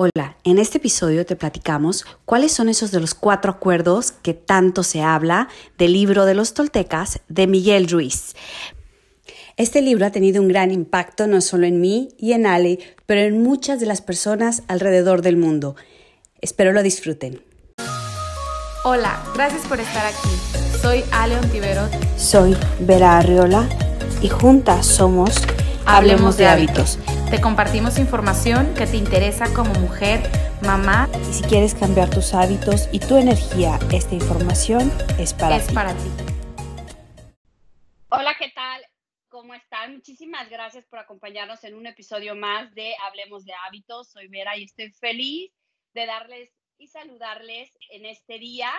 Hola, en este episodio te platicamos cuáles son esos de los cuatro acuerdos que tanto se habla del libro de los toltecas de Miguel Ruiz. Este libro ha tenido un gran impacto no solo en mí y en Ale, pero en muchas de las personas alrededor del mundo. Espero lo disfruten. Hola, gracias por estar aquí. Soy Ale Ontiverot. Soy Vera Arriola y juntas somos Hablemos de hábitos. Te compartimos información que te interesa como mujer, mamá. Y si quieres cambiar tus hábitos y tu energía, esta información es para es ti. para ti. Hola, ¿qué tal? ¿Cómo están? Muchísimas gracias por acompañarnos en un episodio más de Hablemos de Hábitos. Soy Vera y estoy feliz de darles y saludarles en este día.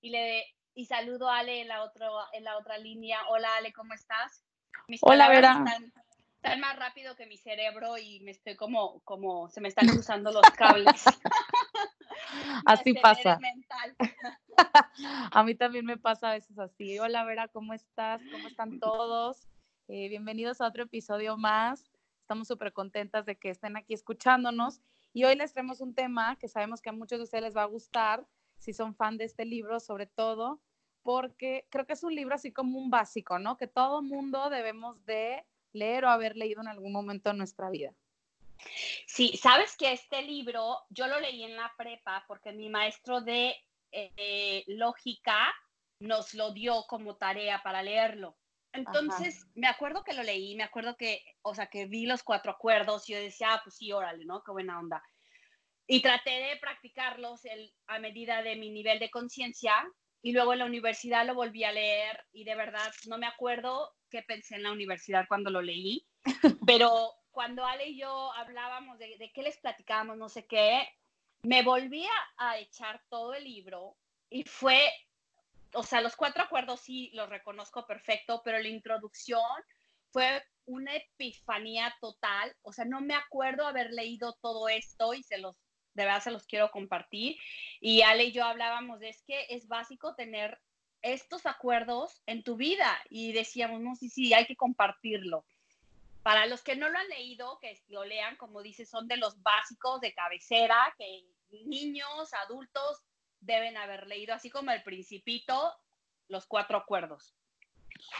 Y, le, y saludo a Ale en la, otro, en la otra línea. Hola, Ale, ¿cómo estás? Mis Hola, Vera. Están, están, más rápido que mi cerebro y me estoy como, como se me están cruzando los cables. así pasa. a mí también me pasa a veces así. Hola, Vera, ¿cómo estás? ¿Cómo están todos? Eh, bienvenidos a otro episodio más. Estamos súper contentas de que estén aquí escuchándonos. Y hoy les traemos un tema que sabemos que a muchos de ustedes les va a gustar, si son fan de este libro, sobre todo, porque creo que es un libro así como un básico, ¿no? Que todo mundo debemos de leer o haber leído en algún momento en nuestra vida. Sí, sabes que este libro yo lo leí en la prepa porque mi maestro de eh, lógica nos lo dio como tarea para leerlo. Entonces, Ajá. me acuerdo que lo leí, me acuerdo que, o sea, que vi los cuatro acuerdos y yo decía, ah, pues sí, órale, ¿no? Qué buena onda. Y traté de practicarlos el, a medida de mi nivel de conciencia y luego en la universidad lo volví a leer y de verdad no me acuerdo qué pensé en la universidad cuando lo leí, pero cuando Ale y yo hablábamos de, de qué les platicábamos, no sé qué, me volví a, a echar todo el libro y fue o sea, los cuatro acuerdos sí los reconozco perfecto, pero la introducción fue una epifanía total. O sea, no me acuerdo haber leído todo esto y se los, de verdad se los quiero compartir. Y Ale y yo hablábamos de es que es básico tener estos acuerdos en tu vida y decíamos, no, sí, sí, hay que compartirlo. Para los que no lo han leído, que lo lean, como dice, son de los básicos de cabecera que niños, adultos deben haber leído, así como El Principito, Los Cuatro Acuerdos.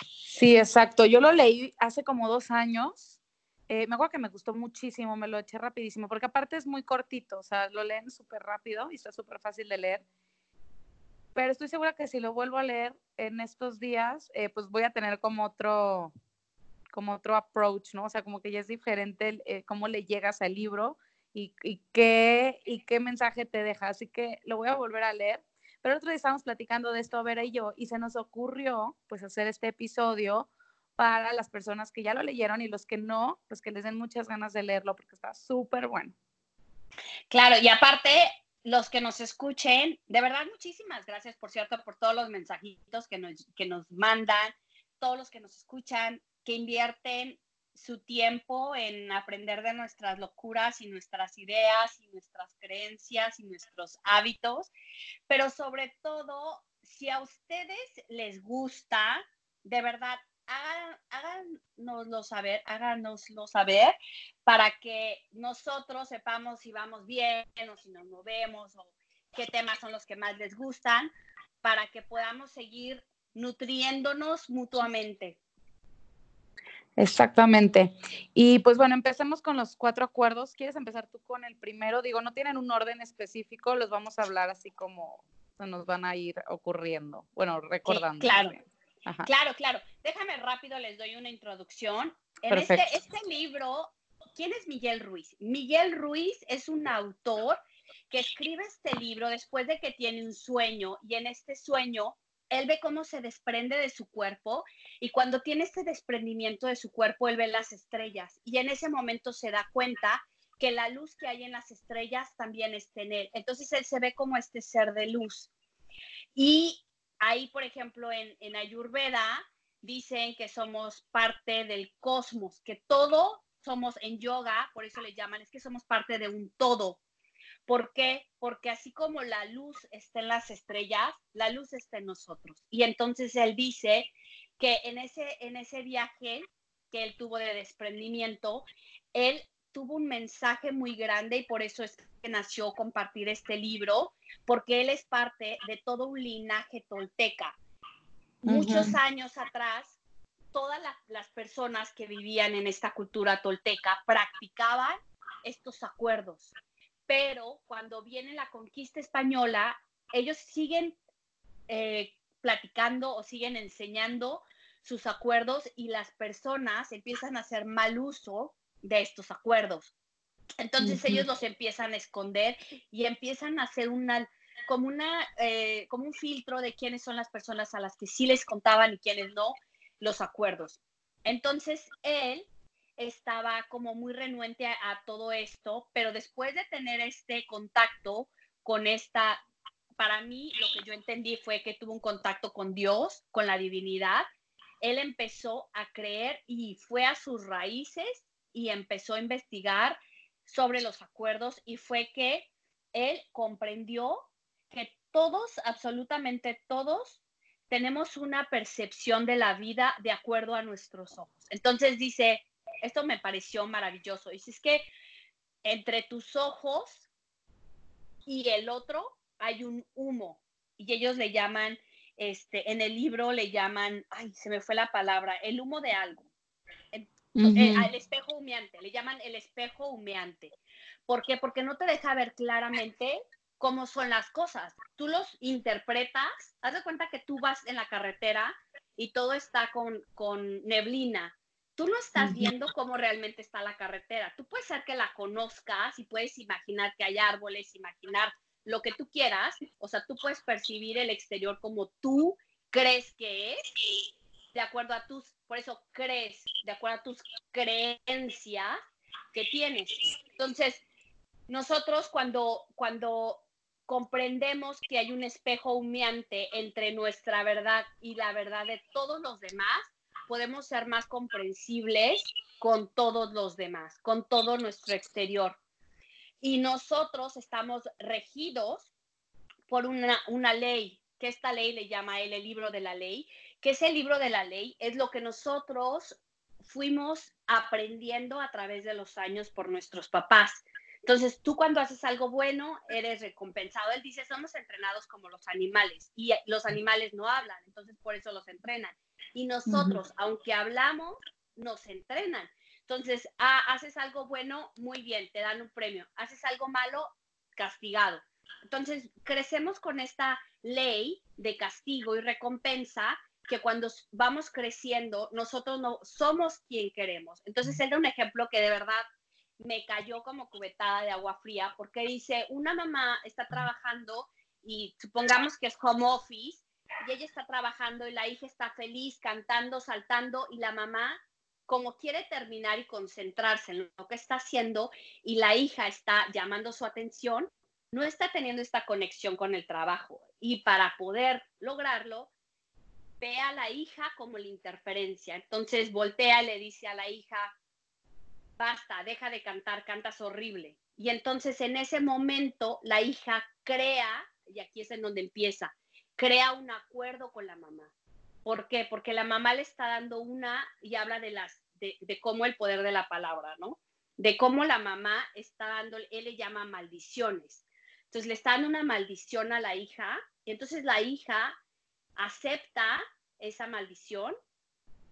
Sí, exacto. Yo lo leí hace como dos años. Eh, me acuerdo que me gustó muchísimo, me lo eché rapidísimo, porque aparte es muy cortito, o sea, lo leen súper rápido y está súper fácil de leer. Pero estoy segura que si lo vuelvo a leer en estos días, eh, pues voy a tener como otro, como otro approach, ¿no? O sea, como que ya es diferente eh, cómo le llegas al libro y, y, qué, y qué mensaje te deja. Así que lo voy a volver a leer. Pero el otro día estábamos platicando de esto, Vera y yo, y se nos ocurrió pues hacer este episodio para las personas que ya lo leyeron y los que no, pues que les den muchas ganas de leerlo porque está súper bueno. Claro, y aparte, los que nos escuchen, de verdad, muchísimas gracias, por cierto, por todos los mensajitos que nos, que nos mandan, todos los que nos escuchan, que invierten su tiempo en aprender de nuestras locuras y nuestras ideas y nuestras creencias y nuestros hábitos, pero sobre todo, si a ustedes les gusta, de verdad, hagan, háganoslo saber, háganoslo saber para que nosotros sepamos si vamos bien o si nos movemos o qué temas son los que más les gustan, para que podamos seguir nutriéndonos mutuamente. Exactamente. Y pues bueno, empecemos con los cuatro acuerdos. ¿Quieres empezar tú con el primero? Digo, no tienen un orden específico, los vamos a hablar así como se nos van a ir ocurriendo. Bueno, recordando. Sí, claro. Ajá. Claro, claro. Déjame rápido, les doy una introducción. En este, este libro, ¿quién es Miguel Ruiz? Miguel Ruiz es un autor que escribe este libro después de que tiene un sueño y en este sueño él ve cómo se desprende de su cuerpo y cuando tiene este desprendimiento de su cuerpo, él ve las estrellas y en ese momento se da cuenta que la luz que hay en las estrellas también está en él. Entonces él se ve como este ser de luz. Y ahí, por ejemplo, en, Ayurveda dicen que somos parte del cosmos, que todo somos en yoga, por eso le llaman, es que somos parte de un todo. ¿Por qué? Porque así como la luz está en las estrellas, la luz está en nosotros. Y entonces él dice que en ese, en ese viaje que él tuvo de desprendimiento, él tuvo un mensaje muy grande y por eso es que nació compartir este libro, porque él es parte de todo un linaje tolteca. Muchos años atrás, todas las personas que vivían en esta cultura tolteca practicaban estos acuerdos, pero cuando viene la conquista española, ellos siguen eh, platicando o siguen enseñando sus acuerdos y las personas empiezan a hacer mal uso de estos acuerdos. Entonces ellos los empiezan a esconder y empiezan a hacer una como una eh, como un filtro de quiénes son las personas a las que sí les contaban y quiénes no los acuerdos. Entonces él estaba como muy renuente a, todo esto, pero después de tener este contacto con esta, para mí lo que yo entendí fue que tuvo un contacto con Dios, con la divinidad, él empezó a creer y fue a sus raíces y empezó a investigar sobre los acuerdos y fue que él comprendió que todos, absolutamente todos, tenemos una percepción de la vida de acuerdo a nuestros ojos. Entonces dice, esto me pareció maravilloso, dice, es que entre tus ojos y el otro hay un humo y ellos le llaman, este, en el libro le llaman, ay, se me fue la palabra, el humo de algo. Eh, al espejo humeante, le llaman el espejo humeante. ¿Por qué? Porque no te deja ver claramente cómo son las cosas. Tú los interpretas, haz de cuenta que tú vas en la carretera y todo está con, con neblina. Tú no estás viendo cómo realmente está la carretera. Tú puedes ser que la conozcas y puedes imaginar que hay árboles, imaginar lo que tú quieras. O sea, tú puedes percibir el exterior como tú crees que es, de acuerdo a tus, por eso crees, de acuerdo a tus creencias que tienes. Entonces, nosotros cuando, cuando comprendemos que hay un espejo humeante entre nuestra verdad y la verdad de todos los demás, podemos ser más comprensibles con todos los demás, con todo nuestro exterior. Y nosotros estamos regidos por una, una ley, que esta ley le llama él el libro de la ley, que ese libro de la ley es lo que nosotros fuimos aprendiendo a través de los años por nuestros papás. Entonces, tú cuando haces algo bueno, eres recompensado. Él dice, somos entrenados como los animales y los animales no hablan, entonces por eso los entrenan. Y nosotros, aunque hablamos, nos entrenan. Entonces, ah, haces algo bueno, muy bien, te dan un premio. Haces algo malo, castigado. Entonces, crecemos con esta ley de castigo y recompensa que cuando vamos creciendo, nosotros no somos quien queremos. Entonces, él da un ejemplo que de verdad me cayó como cubetada de agua fría, porque dice, una mamá está trabajando y supongamos que es home office, y ella está trabajando y la hija está feliz, cantando, saltando, y la mamá como quiere terminar y concentrarse en lo que está haciendo y la hija está llamando su atención, no está teniendo esta conexión con el trabajo. Y para poder lograrlo, ve a la hija como la interferencia. Entonces voltea y le dice a la hija, basta, deja de cantar, cantas horrible. Y entonces en ese momento la hija crea, y aquí es en donde empieza, crea un acuerdo con la mamá. ¿Por qué? Porque la mamá le está dando una y habla de las de, de cómo el poder de la palabra, ¿no? De cómo la mamá está dando, él le llama maldiciones. Entonces le está dando una maldición a la hija y entonces la hija acepta esa maldición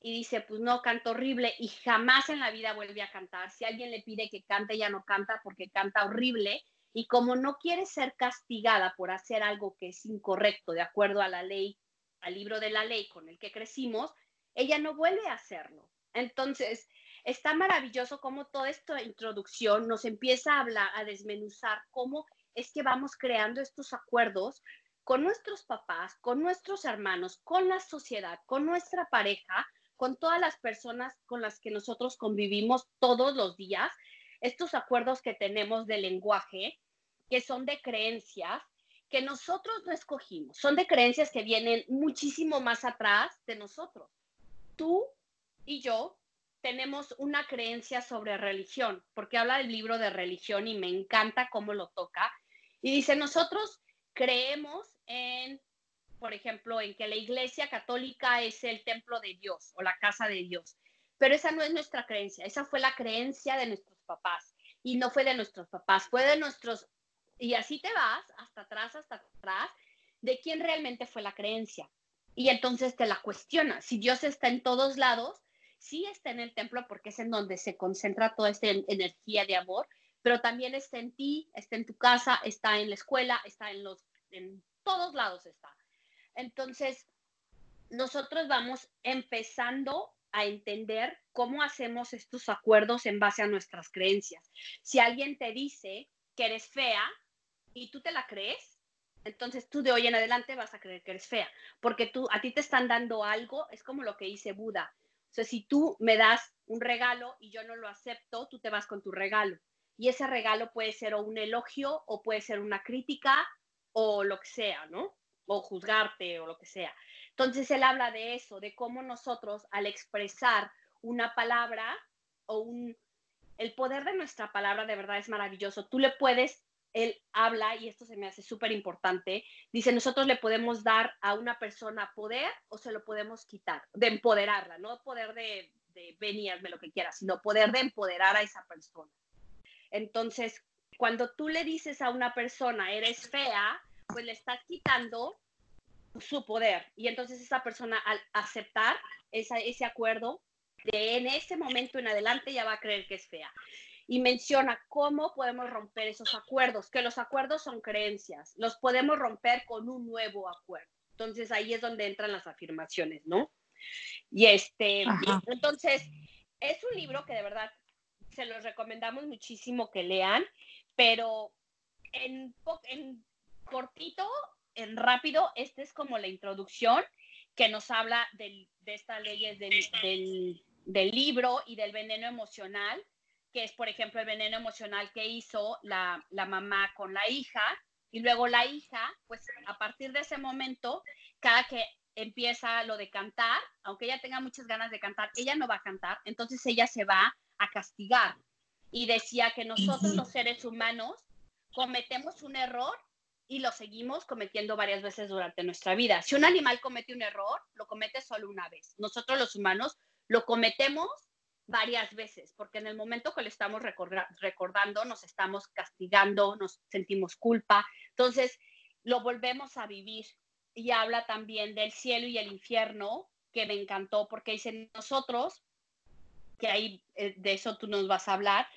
y dice, pues no, canto horrible y jamás en la vida vuelve a cantar. Si alguien le pide que cante, ya no canta porque canta horrible. Y como no quiere ser castigada por hacer algo que es incorrecto de acuerdo a la ley, al libro de la ley con el que crecimos, ella no vuelve a hacerlo. Entonces, está maravilloso cómo toda esta introducción nos empieza a hablar, a desmenuzar cómo es que vamos creando estos acuerdos con nuestros papás, con nuestros hermanos, con la sociedad, con nuestra pareja, con todas las personas con las que nosotros convivimos todos los días, estos acuerdos que tenemos de lenguaje, que son de creencias que nosotros no escogimos, son de creencias que vienen muchísimo más atrás de nosotros. Tú y yo tenemos una creencia sobre religión, porque habla del libro de religión y me encanta cómo lo toca. Y dice, nosotros creemos en, por ejemplo, en que la iglesia católica es el templo de Dios o la casa de Dios. Pero esa no es nuestra creencia, esa fue la creencia de nuestros papás. y no fue de nuestros papás, fue de nuestros, y así te vas hasta atrás, hasta atrás, de quién realmente fue la creencia. Y entonces te la cuestionas. Si Dios está en todos lados, sí está en el templo porque es en donde se concentra toda esta energía de amor, pero también está en ti, está en tu casa, está en la escuela, está en los, todos lados está. Entonces, nosotros vamos empezando a entender cómo hacemos estos acuerdos en base a nuestras creencias. Si alguien te dice que eres fea y tú te la crees, entonces tú de hoy en adelante vas a creer que eres fea, porque tú a ti te están dando algo, es como lo que dice Buda. O sea, si tú me das un regalo y yo no lo acepto, tú te vas con tu regalo. Y ese regalo puede ser o un elogio o puede ser una crítica o lo que sea, ¿no? O juzgarte o lo que sea. Entonces él habla de eso, de cómo nosotros al expresar una palabra o un... El poder de nuestra palabra de verdad es maravilloso. Tú le puedes, él habla, y esto se me hace súper importante, dice, nosotros le podemos dar a una persona poder o se lo podemos quitar, de empoderarla, no poder de, de lo que quieras, sino poder de empoderar a esa persona. Entonces, cuando tú le dices a una persona, eres fea, pues le estás quitando su poder. Y entonces esa persona al aceptar ese acuerdo, de en ese momento en adelante ya va a creer que es fea. Y menciona cómo podemos romper esos acuerdos, que los acuerdos son creencias, los podemos romper con un nuevo acuerdo. Entonces ahí es donde entran las afirmaciones, ¿no? Y este, entonces, es un libro que de verdad se los recomendamos muchísimo que lean, pero en, en cortito en rápido, esta es como la introducción que nos habla de estas leyes del, libro y del veneno emocional, que es, por ejemplo, el veneno emocional que hizo la, la mamá con la hija. Y luego la hija, pues a partir de ese momento, cada que empieza lo de cantar, aunque ella tenga muchas ganas de cantar, ella no va a cantar, entonces ella se va a castigar. Y decía que nosotros los seres humanos cometemos un error y lo seguimos cometiendo varias veces durante nuestra vida. Si un animal comete un error, lo comete solo una vez. Nosotros los humanos lo cometemos varias veces, porque en el momento que lo estamos recordando, nos estamos castigando, nos sentimos culpa. Entonces, lo volvemos a vivir. Y habla también del cielo y el infierno, que me encantó, porque dice nosotros, que ahí eh, de eso tú nos vas a hablar,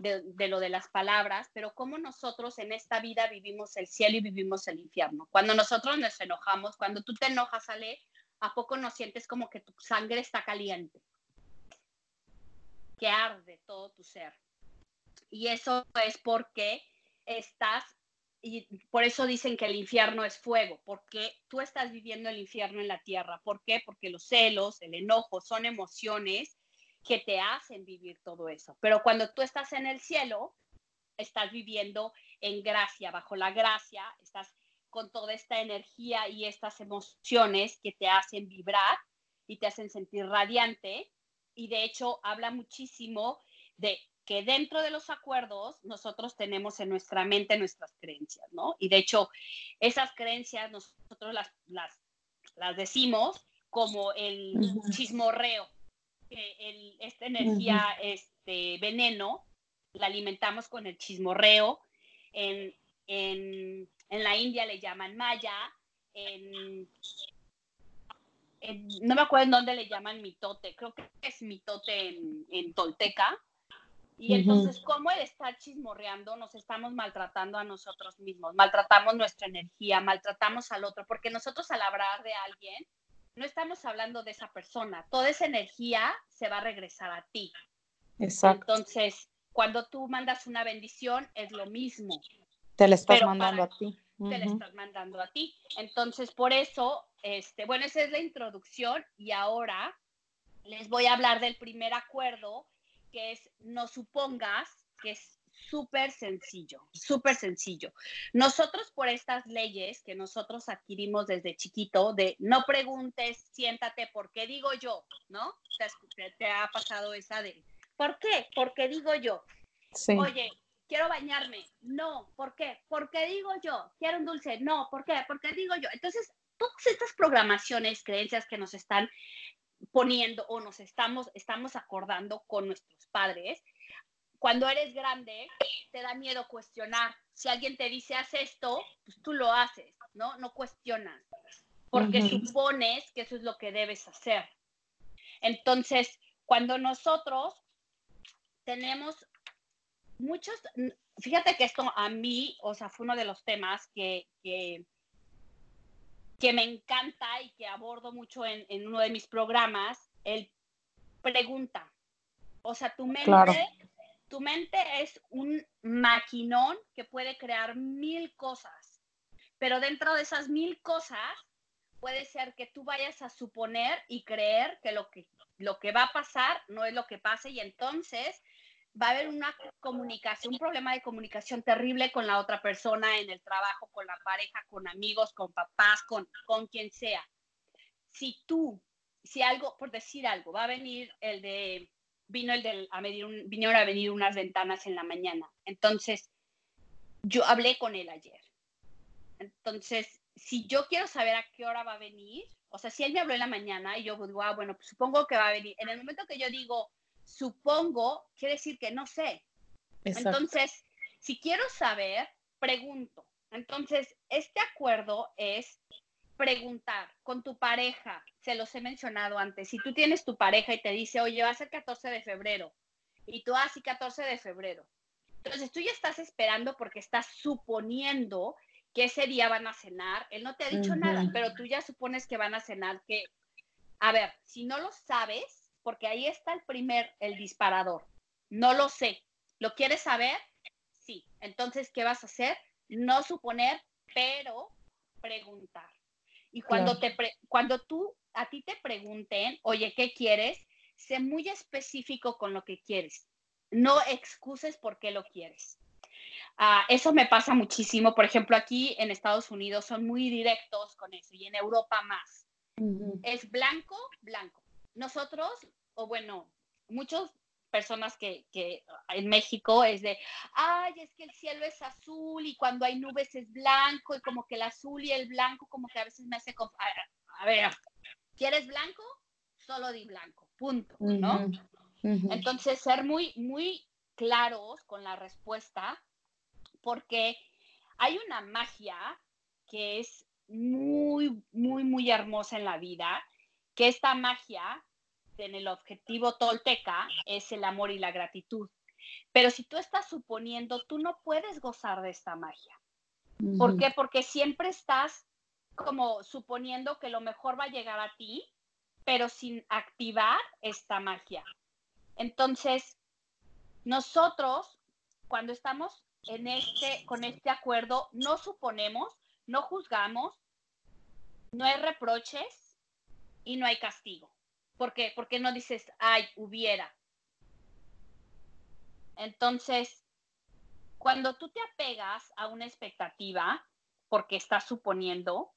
de, lo de las palabras, pero cómo nosotros en esta vida vivimos el cielo y vivimos el infierno. Cuando nosotros nos enojamos, cuando tú te enojas, Ale, ¿a poco no sientes como que tu sangre está caliente? Que arde todo tu ser. Y eso es porque estás, y por eso dicen que el infierno es fuego, porque tú estás viviendo el infierno en la tierra. ¿Por qué? Porque los celos, el enojo son emociones que te hacen vivir todo eso. Pero cuando tú estás en el cielo, estás viviendo en gracia, bajo la gracia, estás con toda esta energía y estas emociones que te hacen vibrar y te hacen sentir radiante. Y de hecho habla muchísimo de que dentro de los acuerdos nosotros tenemos en nuestra mente nuestras creencias, ¿no? Y de hecho esas creencias nosotros las, las, las decimos como el chismorreo, que esta energía, este veneno, la alimentamos con el chismorreo. En, la India le llaman maya, en, no me acuerdo en dónde le llaman mitote, creo que es mitote en, tolteca. Y entonces, ¿cómo el estar chismorreando nos estamos maltratando a nosotros mismos? Maltratamos nuestra energía, maltratamos al otro, porque nosotros al hablar de alguien, no estamos hablando de esa persona. Toda esa energía se va a regresar a ti. Exacto. Entonces, cuando tú mandas una bendición, es lo mismo. Te la estás mandando a ti. Te la estás mandando a ti. Entonces, por eso, este, bueno, esa es la introducción y ahora les voy a hablar del primer acuerdo, que es no supongas que es súper sencillo, súper sencillo. Nosotros por estas leyes que nosotros adquirimos desde chiquito, de no preguntes, siéntate, ¿por qué digo yo? ¿No? Te, ha pasado esa de, ¿por qué? ¿Por qué digo yo? Oye, quiero bañarme. No, ¿por qué? ¿Por qué digo yo? Quiero un dulce. No, ¿por qué? ¿Por qué digo yo? Entonces, todas estas programaciones, creencias que nos están poniendo o nos estamos, estamos acordando con nuestros padres, cuando eres grande, te da miedo cuestionar. Si alguien te dice, haz esto, pues tú lo haces, ¿no? No cuestionas, porque supones que eso es lo que debes hacer. Entonces, cuando nosotros tenemos muchos, fíjate que esto a mí, o sea, fue uno de los temas que, que, me encanta y que abordo mucho en, en, uno de mis programas, el pregunta. O sea, tu mente, tu mente es un maquinón que puede crear mil cosas, pero dentro de esas mil cosas puede ser que tú vayas a suponer y creer que lo que, lo que va a pasar no es lo que pase y entonces va a haber una comunicación, un problema de comunicación terrible con la otra persona en el trabajo, con la pareja, con amigos, con papás, con, con quien sea. Si tú, si algo, por decir algo, va a venir el de, vino el de, a medir un, vinieron a venir unas ventanas en la mañana. Entonces, yo hablé con él ayer. Entonces, si yo quiero saber a qué hora va a venir, o sea, si él me habló en la mañana y yo digo, ah, bueno, pues supongo que va a venir. En el momento que yo digo, supongo, quiere decir que no sé. Entonces, si quiero saber, pregunto. Entonces, este acuerdo es preguntar con tu pareja, se los he mencionado antes, si tú tienes tu pareja y te dice, oye, va a ser 14 de febrero, y tú, así ah, 14 de febrero. Entonces, tú ya estás esperando porque estás suponiendo que ese día van a cenar. Él no te ha dicho nada, pero tú ya supones que van a cenar, que, a ver, si no lo sabes, porque ahí está el primer, el disparador. No lo sé. ¿Lo quieres saber? Sí. Entonces, ¿qué vas a hacer? No suponer, pero preguntar. Y cuando, te cuando tú, a ti te pregunten, oye, ¿qué quieres? Sé muy específico con lo que quieres. No excuses por qué lo quieres. Ah, eso me pasa muchísimo. Por ejemplo, aquí en Estados Unidos son muy directos con eso y en Europa más. Es blanco, blanco nosotros, o bueno, muchas personas que, que, en México es de, ay, es que el cielo es azul y cuando hay nubes es blanco y como que el azul y el blanco como que a veces me hace, a, ver, ¿quieres blanco? Solo di blanco, punto, ¿no? Entonces, ser muy, muy claros con la respuesta, porque hay una magia que es muy, muy, muy hermosa en la vida que esta magia en el objetivo tolteca es el amor y la gratitud. Pero si tú estás suponiendo, tú no puedes gozar de esta magia. ¿Por qué? Porque siempre estás como suponiendo que lo mejor va a llegar a ti, pero sin activar esta magia. Entonces, nosotros, cuando estamos en este, con este acuerdo, no suponemos, no juzgamos, no hay reproches, y no hay castigo. ¿Por qué? Porque no dices, ay, hubiera. Entonces, cuando tú te apegas a una expectativa, porque estás suponiendo,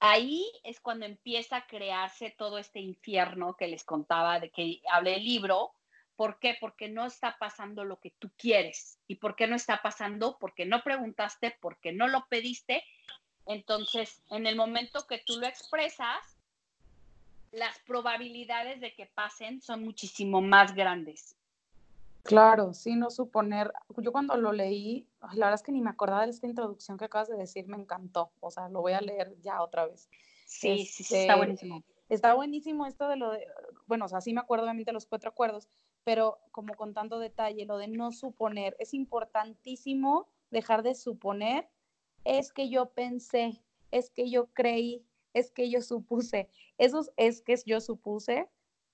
ahí es cuando empieza a crearse todo este infierno que les contaba, de que hablé el libro. ¿Por qué? Porque no está pasando lo que tú quieres. ¿Y por qué no está pasando? Porque no preguntaste, porque no lo pediste. Entonces, en el momento que tú lo expresas, las probabilidades de que pasen son muchísimo más grandes. Claro, sí, no suponer. Yo cuando lo leí, la verdad es que ni me acordaba de esta introducción que acabas de decir, me encantó. O sea, lo voy a leer ya otra vez. Sí, sí, sí, está este, buenísimo. Está buenísimo esto de lo de, bueno, o sea, sí me acuerdo obviamente de los cuatro acuerdos, pero como con tanto detalle, lo de no suponer, es importantísimo dejar de suponer, es que yo pensé, es que yo creí, es que yo supuse. Esos es que yo supuse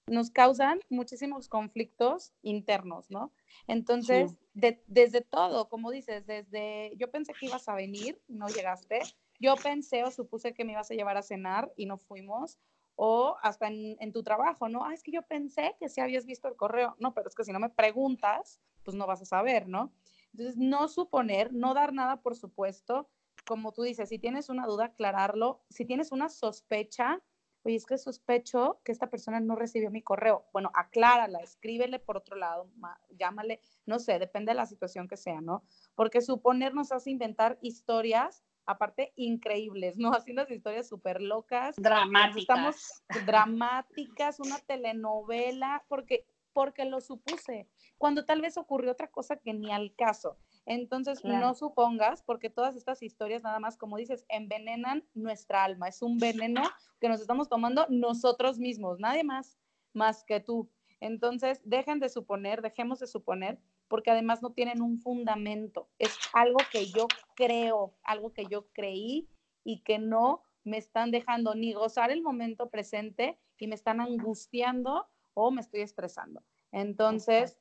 nos causan muchísimos conflictos internos, ¿no? Entonces, desde todo, como dices, desde yo pensé que ibas a venir, no llegaste, yo pensé o supuse que me ibas a llevar a cenar y no fuimos, o hasta en, en tu trabajo, ¿no? Ah, es que yo pensé que si habías visto el correo, no, pero es que si no me preguntas, pues no vas a saber, ¿no? Entonces, no suponer, no dar nada por supuesto, como tú dices, si tienes una duda, aclararlo. Si tienes una sospecha, oye, es que sospecho que esta persona no recibió mi correo. Bueno, aclárala, escríbele por otro lado, llámale, no sé, depende de la situación que sea, ¿no? Porque suponer nos hace inventar historias, aparte, increíbles, ¿no? Así unas historias súper locas. Dramáticas. Estamos dramáticas, una telenovela, porque porque lo supuse. cuando tal vez ocurrió otra cosa que ni al caso. Entonces, no supongas, porque todas estas historias, nada más, como dices, envenenan nuestra alma. Es un veneno que nos estamos tomando nosotros mismos, nadie más, más que tú. Entonces, dejen de suponer, dejemos de suponer, porque además no tienen un fundamento. Es algo que yo creo, algo que yo creí y que no me están dejando ni gozar el momento presente y me están angustiando o me estoy estresando. Entonces,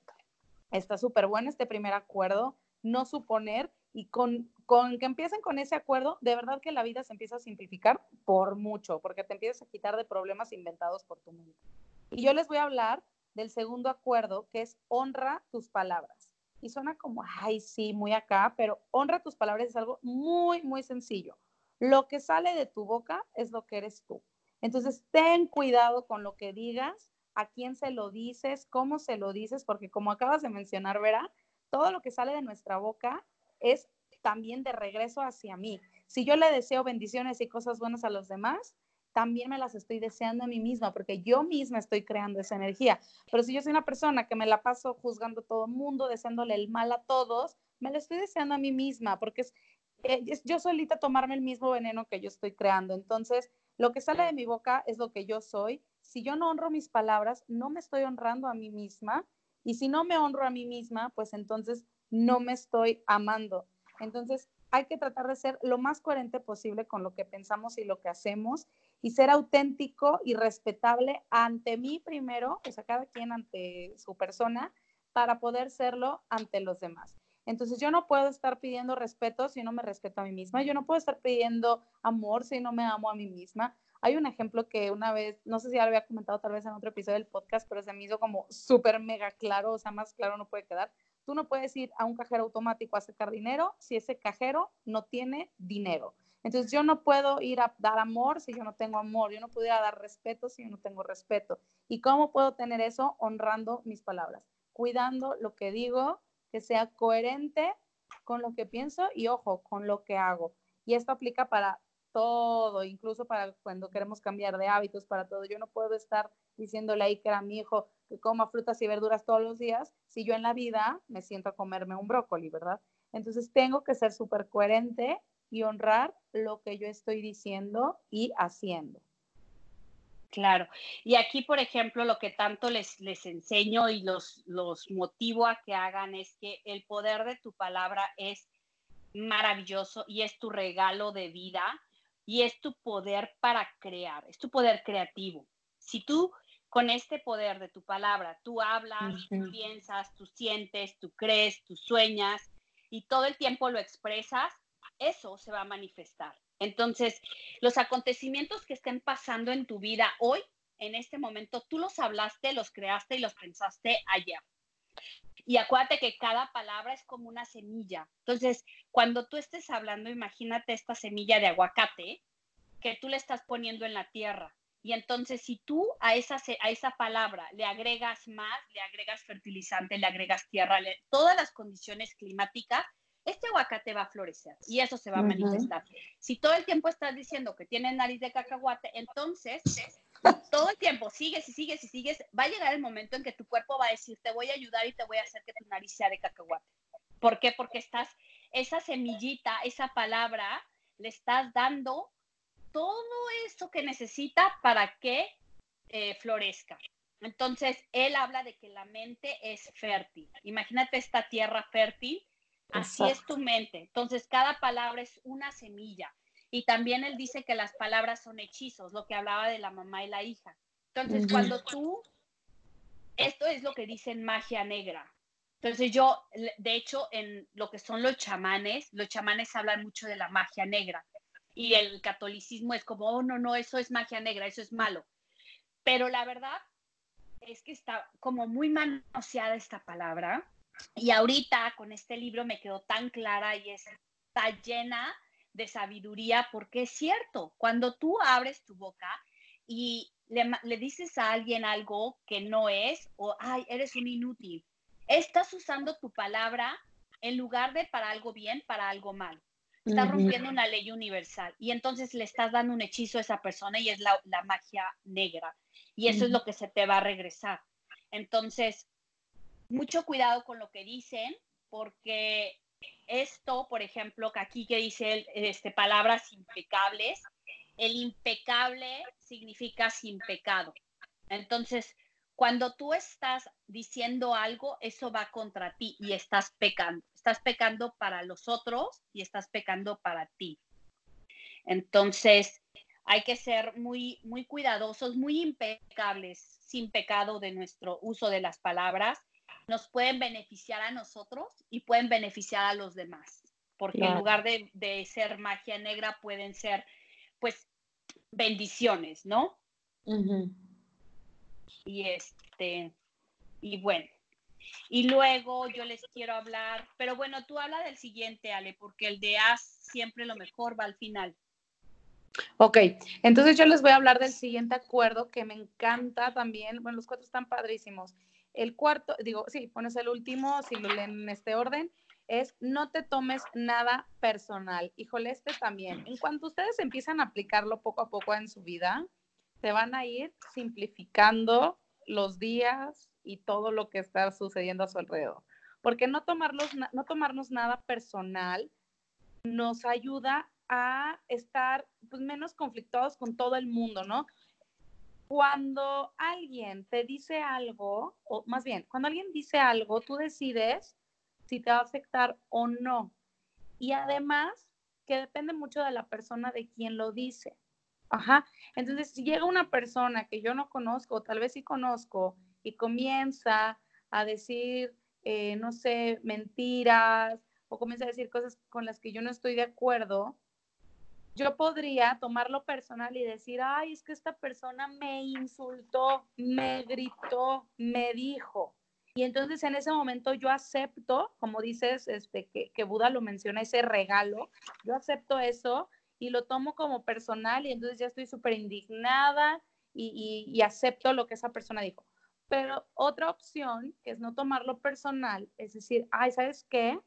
está súper bueno este primer acuerdo, no suponer y con, con que empiecen con ese acuerdo, de verdad que la vida se empieza a simplificar por mucho, porque te empiezas a quitar de problemas inventados por tu mente. Y yo les voy a hablar del segundo acuerdo, que es honra tus palabras. Y suena como, ay, sí, muy acá, pero honra tus palabras es algo muy, muy sencillo. Lo que sale de tu boca es lo que eres tú. Entonces, ten cuidado con lo que digas, a quién se lo dices, cómo se lo dices, porque como acabas de mencionar, Vera, todo lo que sale de nuestra boca es también de regreso hacia mí. Si yo le deseo bendiciones y cosas buenas a los demás, también me las estoy deseando a mí misma, porque yo misma estoy creando esa energía. Pero si yo soy una persona que me la paso juzgando a todo el mundo, deseándole el mal a todos, me la estoy deseando a mí misma, porque eh, yo solita tomarme el mismo veneno que yo estoy creando. Entonces, lo que sale de mi boca es lo que yo soy. Si yo no honro mis palabras, no me estoy honrando a mí misma. Y si no me honro a mí misma, pues entonces no me estoy amando. Entonces, hay que tratar de ser lo más coherente posible con lo que pensamos y lo que hacemos y ser auténtico y respetable ante mí primero, o sea, cada quien ante su persona, para poder serlo ante los demás. Entonces yo no puedo estar pidiendo respeto si no me respeto a mí misma, yo no puedo estar pidiendo amor si no me amo a mí misma. Hay un ejemplo que una vez, no sé si ya lo había comentado tal vez en otro episodio del podcast, pero se me hizo como súper mega claro, o sea, más claro no puede quedar. Tú no puedes ir a un cajero automático a sacar dinero si ese cajero no tiene dinero. Entonces yo no puedo ir a dar amor si yo no tengo amor, yo no puedo ir a dar respeto si yo no tengo respeto. ¿Y cómo puedo tener eso? Honrando mis palabras, cuidando lo que digo, que sea coherente con lo que pienso y ojo, con lo que hago. Y esto aplica para todo, incluso para cuando queremos cambiar de hábitos, para todo. Yo no puedo estar diciéndole ahí que era mi hijo que coma frutas y verduras todos los días si yo en la vida me siento a comerme un brócoli, ¿verdad? Entonces tengo que ser súper coherente y honrar lo que yo estoy diciendo y haciendo. Claro. Y aquí, por ejemplo, lo que tanto les, les enseño y los, los motivo a que hagan es que el poder de tu palabra es maravilloso y es tu regalo de vida y es tu poder para crear, es tu poder creativo. Si tú con este poder de tu palabra, tú hablas, tú piensas, tú sientes, tú crees, tú sueñas y todo el tiempo lo expresas, eso se va a manifestar. Entonces, los acontecimientos que estén pasando en tu vida hoy, en este momento, tú los hablaste, los creaste y los pensaste ayer. Y acuérdate que cada palabra es como una semilla. Entonces, cuando tú estés hablando, imagínate esta semilla de aguacate que tú le estás poniendo en la tierra. Y entonces, si tú a esa, a esa palabra le agregas más, le agregas fertilizante, le agregas tierra, todas las condiciones climáticas, este aguacate va a florecer y eso se va a manifestar. Si todo el tiempo estás diciendo que tiene nariz de cacahuate, entonces todo el tiempo sigues y sigues y sigues, va a llegar el momento en que tu cuerpo va a decir, te voy a ayudar y te voy a hacer que tu nariz sea de cacahuate. ¿Por qué? Porque estás, esa semillita, esa palabra, le estás dando todo eso que necesita para que eh, florezca. Entonces, él habla de que la mente es fértil. Imagínate esta tierra fértil Así es tu mente. Entonces, cada palabra es una semilla. Y también él dice que las palabras son hechizos, lo que hablaba de la mamá y la hija. Entonces, cuando tú, esto es lo que dicen magia negra. Entonces yo, de hecho, en lo que son los chamanes, los chamanes hablan mucho de la magia negra. Y el catolicismo es como, oh, no, no, eso es magia negra, eso es malo. Pero la verdad es que está como muy manoseada esta palabra y ahorita con este libro me quedó tan clara y está llena de sabiduría porque es cierto, cuando tú abres tu boca y le, dices a alguien algo que no es o, ay, eres un inútil, estás usando tu palabra en lugar de para algo bien, para algo mal. Estás rompiendo una ley universal y entonces le estás dando un hechizo a esa persona y es la, magia negra. Y eso es lo que se te va a regresar. Entonces, mucho cuidado con lo que dicen, porque esto, por ejemplo, que aquí que dice este, palabras impecables, el impecable significa sin pecado. Entonces, cuando tú estás diciendo algo, eso va contra ti y estás pecando. Estás pecando para los otros y estás pecando para ti. Entonces, hay que ser muy, muy cuidadosos, muy impecables, sin pecado de nuestro uso de las palabras. Nos pueden beneficiar a nosotros y pueden beneficiar a los demás, porque en lugar de, ser magia negra pueden ser, pues, bendiciones, ¿no? Y este, y bueno, y luego yo les quiero hablar, pero bueno, tú habla del siguiente, Ale, porque el de haz siempre lo mejor va al final. Ok, entonces yo les voy a hablar del siguiente acuerdo que me encanta también. Bueno, los cuatro están padrísimos. El cuarto, digo, sí, pones el último, si lo leen en este orden, es no te tomes nada personal. Híjole, este también. En cuanto ustedes empiezan a aplicarlo poco a poco en su vida, te van a ir simplificando los días y todo lo que está sucediendo a su alrededor. Porque no, tomarlos, no tomarnos nada personal nos ayuda a estar pues, menos conflictuados con todo el mundo, ¿no? Cuando alguien te dice algo, o más bien, cuando alguien dice algo, tú decides si te va a afectar o no. Y además, que depende mucho de la persona de quien lo dice. Ajá. Entonces, si llega una persona que yo no conozco, o tal vez sí conozco, y comienza a decir, eh, no sé, mentiras, o comienza a decir cosas con las que yo no estoy de acuerdo, yo podría tomarlo personal y decir, ay, es que esta persona me insultó, me gritó, me dijo. Y entonces en ese momento yo acepto, como dices, este, que, que Buda lo menciona, ese regalo, yo acepto eso y lo tomo como personal y entonces ya estoy súper indignada y, y, y acepto lo que esa persona dijo. Pero otra opción, que es no tomarlo personal, es decir, ay, ¿sabes qué?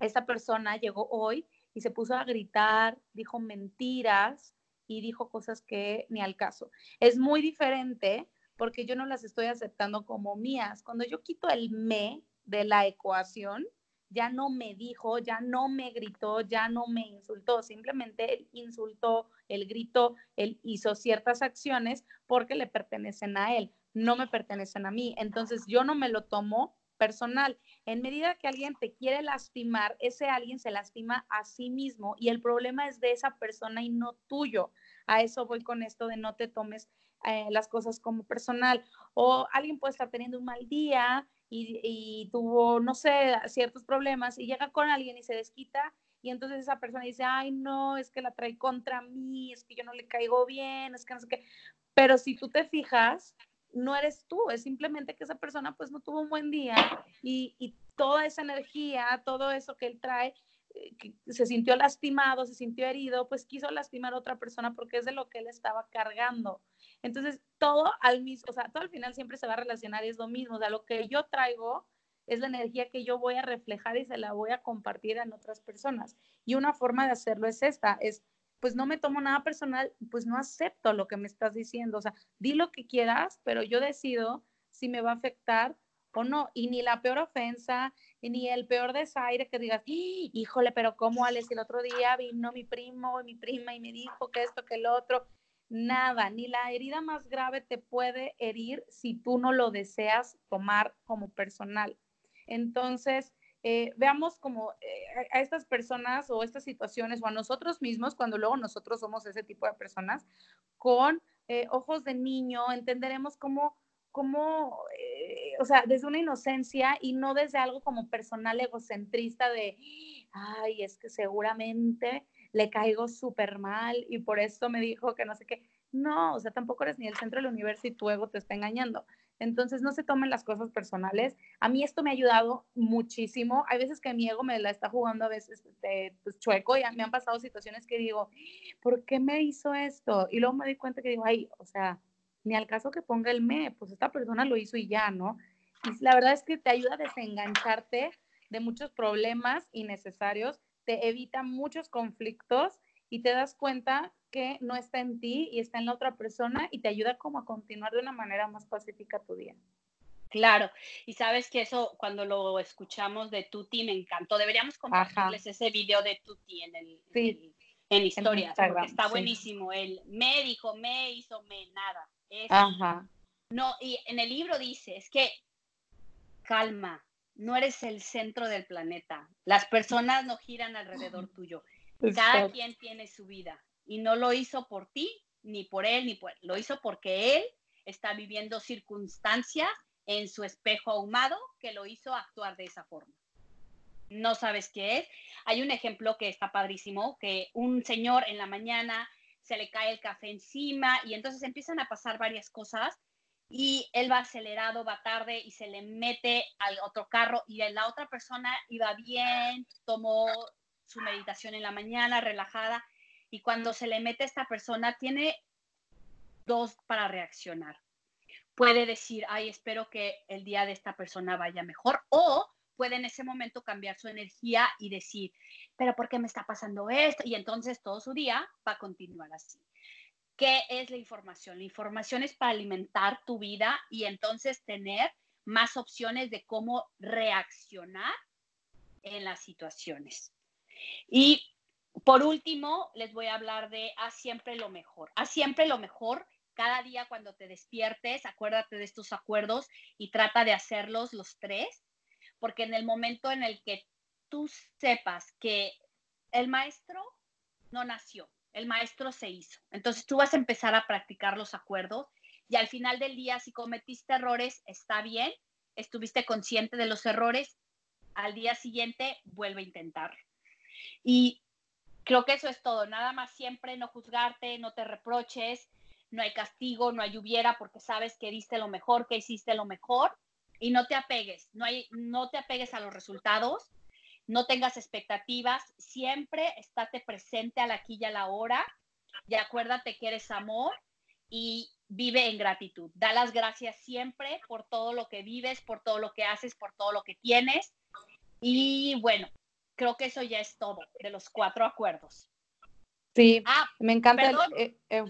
Esta persona llegó hoy y se puso a gritar, dijo mentiras y dijo cosas que ni al caso. Es muy diferente porque yo no las estoy aceptando como mías. Cuando yo quito el me de la ecuación, ya no me dijo, ya no me gritó, ya no me insultó, simplemente él insultó, él gritó, él hizo ciertas acciones porque le pertenecen a él, no me pertenecen a mí. Entonces yo no me lo tomo personal. En medida que alguien te quiere lastimar, ese alguien se lastima a sí mismo y el problema es de esa persona y no tuyo. A eso voy con esto de no te tomes eh, las cosas como personal. O alguien puede estar teniendo un mal día y, y, tuvo, no sé, ciertos problemas y llega con alguien y se desquita y entonces esa persona dice, ay, no, es que la trae contra mí, es que yo no le caigo bien, es que no sé qué. Pero si tú te fijas, no eres tú, es simplemente que esa persona pues no tuvo un buen día y, toda esa energía, todo eso que él trae, eh, se sintió lastimado, se sintió herido, pues quiso lastimar a otra persona porque es de lo que él estaba cargando. Entonces, todo al mismo, o sea, todo al final siempre se va a relacionar y es lo mismo, o sea, lo que yo traigo es la energía que yo voy a reflejar y se la voy a compartir en otras personas. Y una forma de hacerlo es esta, es pues no me tomo nada personal, pues no acepto lo que me estás diciendo. O sea, di lo que quieras, pero yo decido si me va a afectar o no. Y ni la peor ofensa, ni el peor desaire que digas, ¡Ah! híjole, pero ¿cómo, Alex? El otro día vino mi primo y mi prima y me dijo que esto, que el otro. Nada, ni la herida más grave te puede herir si tú no lo deseas tomar como personal. Entonces, eh, veamos como eh, a estas personas o estas situaciones o a nosotros mismos, cuando luego nosotros somos ese tipo de personas, con eh, ojos de niño, entenderemos cómo, cómo o sea, desde una inocencia y no desde algo como personal egocentrista de, ay, es que seguramente le caigo súper mal y por esto me dijo que no sé qué. No, o sea, tampoco eres ni el centro del universo y tu ego te está engañando. Entonces, no se tomen las cosas personales. A mí esto me ha ayudado muchísimo. Hay veces que mi ego me la está jugando a veces este, pues, chueco y me han pasado situaciones que digo, ¿por qué me hizo esto? Y luego me doy cuenta que digo, ay, o sea, ni al caso que ponga el me, pues esta persona lo hizo y ya, ¿no? Y la verdad es que te ayuda a desengancharte de muchos problemas innecesarios, te evita muchos conflictos y te das cuenta que no está en ti y está en la otra persona y te ayuda como a continuar de una manera más pacífica tu día. Claro, y sabes que eso cuando lo escuchamos de Tuti me encantó. Deberíamos compartirles ese video de Tuti en el, en, historias, porque está buenísimo. Él me dijo, me hizo, me nada. Ajá. No, y en el libro dice, es que calma, no eres el centro del planeta. Las personas no giran alrededor tuyo. Cada quien tiene su vida y no lo hizo por ti, ni por él, ni por él. Lo hizo porque él está viviendo circunstancias en su espejo ahumado que lo hizo actuar de esa forma. No sabes qué es. Hay un ejemplo que está padrísimo, que un señor en la mañana se le cae el café encima y entonces empiezan a pasar varias cosas y él va acelerado, va tarde y se le mete al otro carro y la otra persona iba bien, tomó su meditación en la mañana, relajada, y cuando se le mete a esta persona tiene dos para reaccionar. Puede decir, ay, espero que el día de esta persona vaya mejor, o puede en ese momento cambiar su energía y decir, pero ¿por qué me está pasando esto? Y entonces todo su día va a continuar así. ¿Qué es la información? La información es para alimentar tu vida y entonces tener más opciones de cómo reaccionar en las situaciones. Y por último, les voy a hablar de haz siempre lo mejor. Haz siempre lo mejor. Cada día cuando te despiertes, acuérdate de estos acuerdos y trata de hacerlos los tres, porque en el momento en el que tú sepas que el maestro no nació, el maestro se hizo. Entonces tú vas a empezar a practicar los acuerdos y al final del día, si cometiste errores, está bien, estuviste consciente de los errores, al día siguiente vuelve a intentarlo. Y creo que eso es todo, nada más siempre no juzgarte, no te reproches, no hay castigo, no hay hubiera, porque sabes que diste lo mejor, que hiciste lo mejor y no te apegues, no, hay, no te apegues a los resultados, no tengas expectativas, siempre estate presente a la aquí y a la hora y acuérdate que eres amor y vive en gratitud. Da las gracias siempre por todo lo que vives, por todo lo que haces, por todo lo que tienes. Y bueno, creo que eso ya es todo de los cuatro acuerdos. Sí, ah, me encanta. Eh, eh.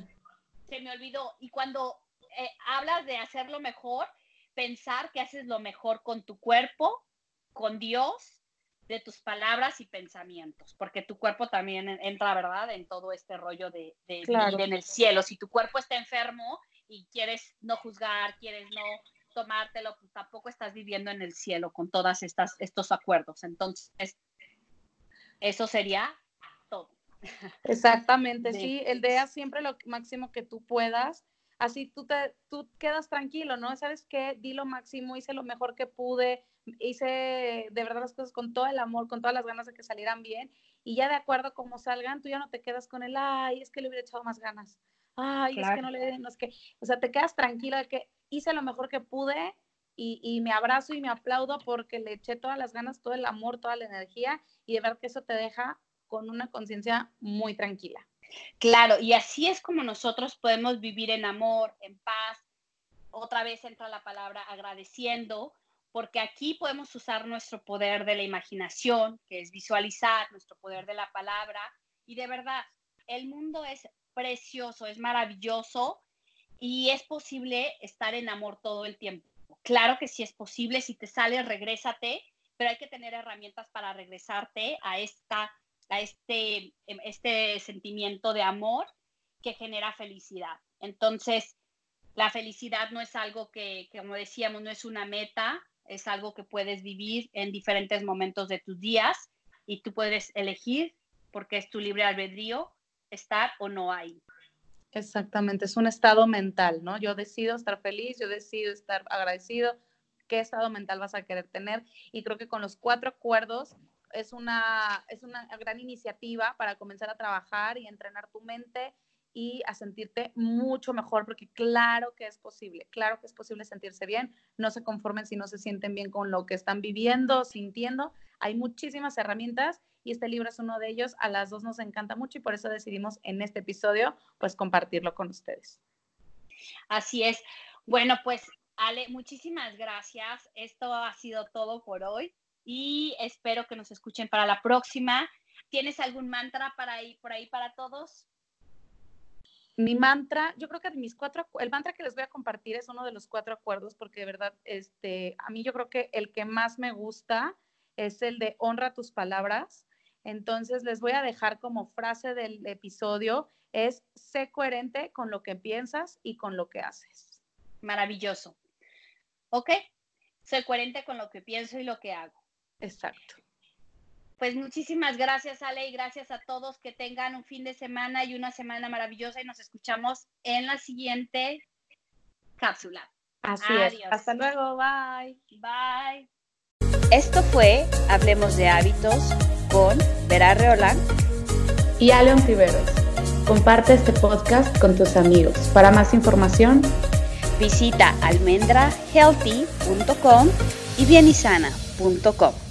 Se me olvidó. Y cuando eh, hablas de hacerlo mejor, pensar que haces lo mejor con tu cuerpo, con Dios de tus palabras y pensamientos, porque tu cuerpo también entra, ¿verdad?, en todo este rollo de, vivir en el cielo. Si tu cuerpo está enfermo y quieres no juzgar, quieres no tomártelo, pues tampoco estás viviendo en el cielo con todas estas estos acuerdos. Entonces, eso sería todo. Exactamente, sí, el de siempre lo máximo que tú puedas así tú te tú quedas tranquilo, ¿no? ¿Sabes qué? Di lo máximo, hice lo mejor que pude, hice de verdad las cosas con todo el amor, con todas las ganas de que salieran bien y ya de acuerdo a cómo salgan, tú ya no te quedas con el, ay, es que le hubiera echado más ganas. Ay, es que no le, no es que, o sea, te quedas tranquilo de que hice lo mejor que pude y, me abrazo y me aplaudo porque le eché todas las ganas, todo el amor, toda la energía y de verdad que eso te deja con una conciencia muy tranquila. Claro, y así es como nosotros podemos vivir en amor, en paz. Otra vez entra la palabra agradeciendo, porque aquí podemos usar nuestro poder de la imaginación, que es visualizar, nuestro poder de la palabra, y de verdad, el mundo es precioso, es maravilloso y es posible estar en amor todo el tiempo. Claro que sí es posible, si te sale, regrésate, pero hay que tener herramientas para regresarte a esta a este, em, este sentimiento de amor que genera felicidad. Entonces, la felicidad no es algo que, como decíamos, no es una meta, es algo que puedes vivir en diferentes momentos de tus días y tú puedes elegir, porque es tu libre albedrío, estar o no ahí. Exactamente, es un estado mental, ¿no? Yo decido estar feliz, yo decido estar agradecido, qué estado mental vas a querer tener. Y creo que con los cuatro acuerdos es una, es una gran iniciativa para comenzar a trabajar y entrenar tu mente y a sentirte mucho mejor, porque claro que es posible, claro que es posible sentirse bien, no se conformen si no se sienten bien con lo que están viviendo, sintiendo, hay muchísimas herramientas y este libro es uno de ellos, a las dos nos encanta mucho y por eso decidimos en este episodio pues compartirlo con ustedes. Así es. Bueno, pues Ale, muchísimas gracias. Esto ha sido todo por hoy y espero que nos escuchen para la próxima. ¿Tienes algún mantra para ahí, por ahí para todos? mi mantra, yo creo que de mis cuatro, el mantra que les voy a compartir es uno de los cuatro acuerdos, porque de verdad, este, a mí yo creo que el que más me gusta es el de honra tus palabras. Entonces les voy a dejar como frase del episodio, es sé coherente con lo que piensas y con lo que haces. Maravilloso. ¿Ok? Sé coherente con lo que pienso y lo que hago. Exacto. Pues muchísimas gracias, Ale, y gracias a todos. Que tengan un fin de semana y una semana maravillosa y nos escuchamos en la siguiente cápsula. Así es. Hasta luego. Bye. Bye. Esto fue Hablemos de Hábitos con Vera Reolán y Aleon Tiberos. Comparte este podcast con tus amigos. Para más información, visita almendrahealthy.com y bienisana.com.